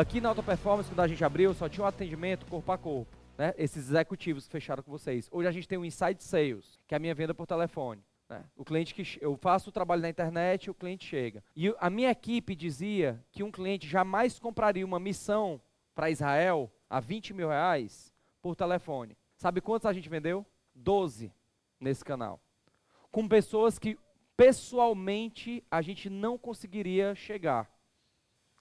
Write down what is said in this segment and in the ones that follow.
aqui na Alta Performance, quando a gente abriu, só tinha um atendimento corpo a corpo. Né? Esses executivos que fecharam com vocês. Hoje a gente tem o Inside Sales, que é a minha venda por telefone. Né? O cliente que eu faço o trabalho na internet, o cliente chega. E a minha equipe dizia que um cliente jamais compraria uma missão para Israel a 20 mil reais por telefone. Sabe quantos a gente vendeu? 12 nesse canal. Com pessoas que pessoalmente a gente não conseguiria chegar.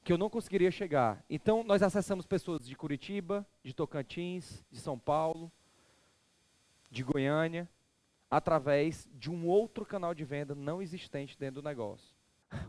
Que eu não conseguiria chegar. Então nós acessamos pessoas de Curitiba, de Tocantins, de São Paulo, de Goiânia, através de um outro canal de venda não existente dentro do negócio.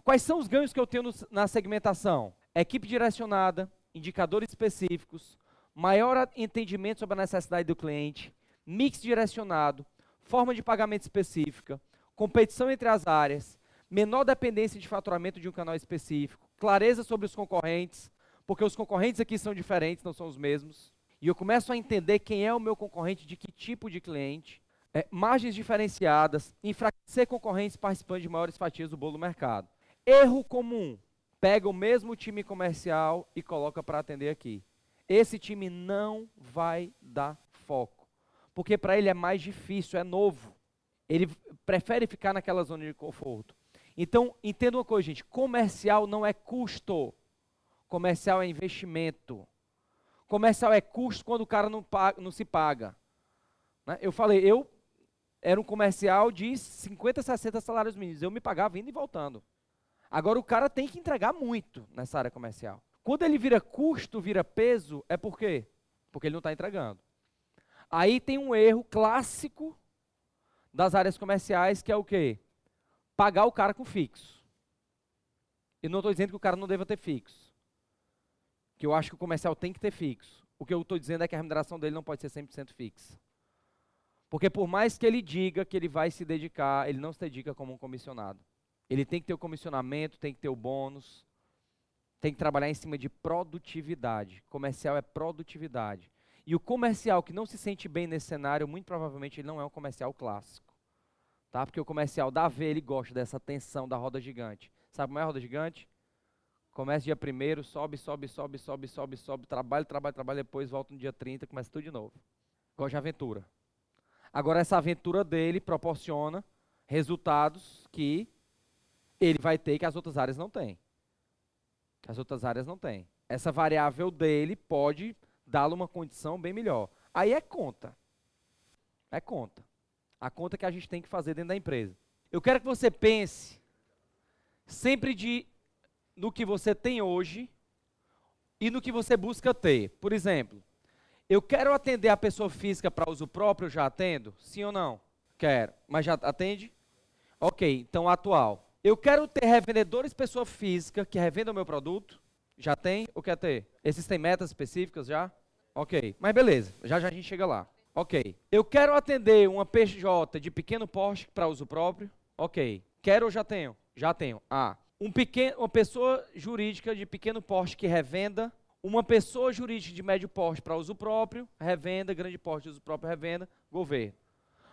Quais são os ganhos que eu tenho na segmentação? Equipe direcionada, indicadores específicos, maior entendimento sobre a necessidade do cliente, mix direcionado, forma de pagamento específica, competição entre as áreas, menor dependência de faturamento de um canal específico, clareza sobre os concorrentes, porque os concorrentes aqui são diferentes, não são os mesmos. E eu começo a entender quem é o meu concorrente, de que tipo de cliente, é, margens diferenciadas, enfraquecer concorrentes participantes de maiores fatias do bolo do mercado. Erro comum: pega o mesmo time comercial e coloca para atender aqui. Esse time não vai dar foco, porque para ele é mais difícil, é novo. Ele prefere ficar naquela zona de conforto. Então, entenda uma coisa, gente: comercial não é custo, comercial é investimento. Comercial é custo quando o cara não, paga, não se paga. Né? Eu falei, eu era um comercial de 50, 60 salários mínimos. Eu me pagava indo e voltando. Agora o cara tem que entregar muito nessa área comercial. Quando ele vira custo, vira peso, é por quê? Porque ele não está entregando. Aí tem um erro clássico das áreas comerciais, que é o quê? Pagar o cara com fixo. E não estou dizendo que o cara não deva ter fixo. Que eu acho que o comercial tem que ter fixo. O que eu estou dizendo é que a remuneração dele não pode ser 100% fixa. Porque por mais que ele diga que ele vai se dedicar, ele não se dedica como um comissionado. Ele tem que ter o comissionamento, tem que ter o bônus, tem que trabalhar em cima de produtividade. Comercial é produtividade. E o comercial que não se sente bem nesse cenário, muito provavelmente ele não é um comercial clássico. Tá? Porque o comercial da V, ele gosta dessa tensão da roda gigante. Sabe como é a roda gigante? Começa dia primeiro, sobe, sobe, sobe, sobe, sobe, sobe, trabalha, trabalha, trabalha, depois volta no dia 30, começa tudo de novo. Gosta de aventura. Agora, essa aventura dele proporciona resultados que ele vai ter que as outras áreas não têm. As outras áreas não têm. Essa variável dele pode dar-lhe uma condição bem melhor. Aí é conta. É conta. A conta que a gente tem que fazer dentro da empresa. Eu quero que você pense sempre de no que você tem hoje e no que você busca ter. Por exemplo, eu quero atender a pessoa física para uso próprio, já atendo? Sim ou não? Quero. Mas já atende? Ok, então atual. Eu quero ter revendedores pessoa física que revendam meu produto? Já tem ou quer ter? Esses têm metas específicas já? Ok, mas beleza, já já a gente chega lá. Ok. Eu quero atender uma PJ de pequeno porte para uso próprio? Ok. Quero ou já tenho? Já tenho. Ah. Um pequeno, uma pessoa jurídica de pequeno porte que revenda uma pessoa jurídica de médio porte para uso próprio, revenda, grande porte de uso próprio, revenda, governo.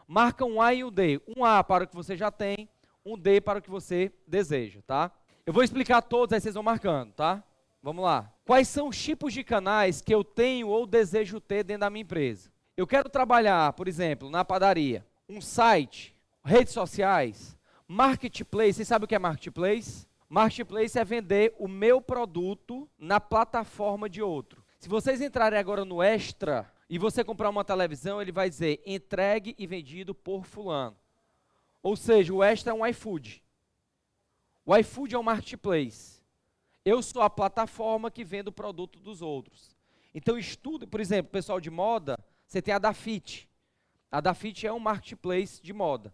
Marca um A e um D. Um A para o que você já tem, um D para o que você deseja, tá? Eu vou explicar todos, aí vocês vão marcando, tá? Vamos lá. Quais são os tipos de canais que eu tenho ou desejo ter dentro da minha empresa? Eu quero trabalhar, por exemplo, na padaria, um site, redes sociais, marketplace. Vocês sabem o que é marketplace? Marketplace é vender o meu produto na plataforma de outro. Se vocês entrarem agora no Extra e você comprar uma televisão, ele vai dizer entregue e vendido por fulano. Ou seja, o Extra é um iFood. O iFood é um marketplace. Eu sou a plataforma que vende o produto dos outros. Então estudo, por exemplo, pessoal de moda, você tem a Dafit. A Dafit é um marketplace de moda.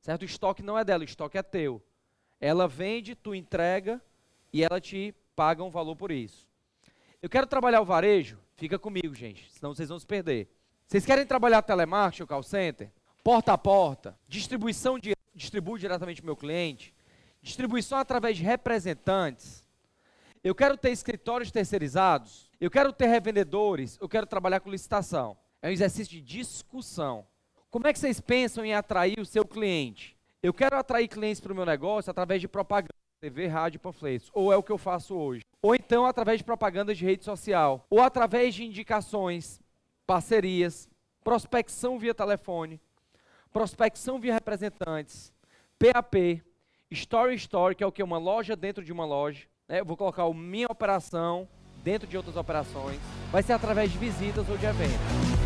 Certo? O estoque não é dela, o estoque é teu. Ela vende, tu entrega e ela te paga um valor por isso. Eu quero trabalhar o varejo? Fica comigo, gente, senão vocês vão se perder. Vocês querem trabalhar telemarketing ou call center? Porta a porta, distribuição de, distribuo diretamente para o meu cliente, distribuição através de representantes. Eu quero ter escritórios terceirizados, eu quero ter revendedores, eu quero trabalhar com licitação. É um exercício de discussão. Como é que vocês pensam em atrair o seu cliente? Eu quero atrair clientes para o meu negócio através de propaganda. TV, rádio, panfletos. Ou é o que eu faço hoje. Ou então através de propagandas de rede social. Ou através de indicações, parcerias, prospecção via telefone, prospecção via representantes, PAP, Story Story, que é o que? Uma loja dentro de uma loja. Né? Eu vou colocar a minha operação dentro de outras operações. Vai ser através de visitas ou de eventos.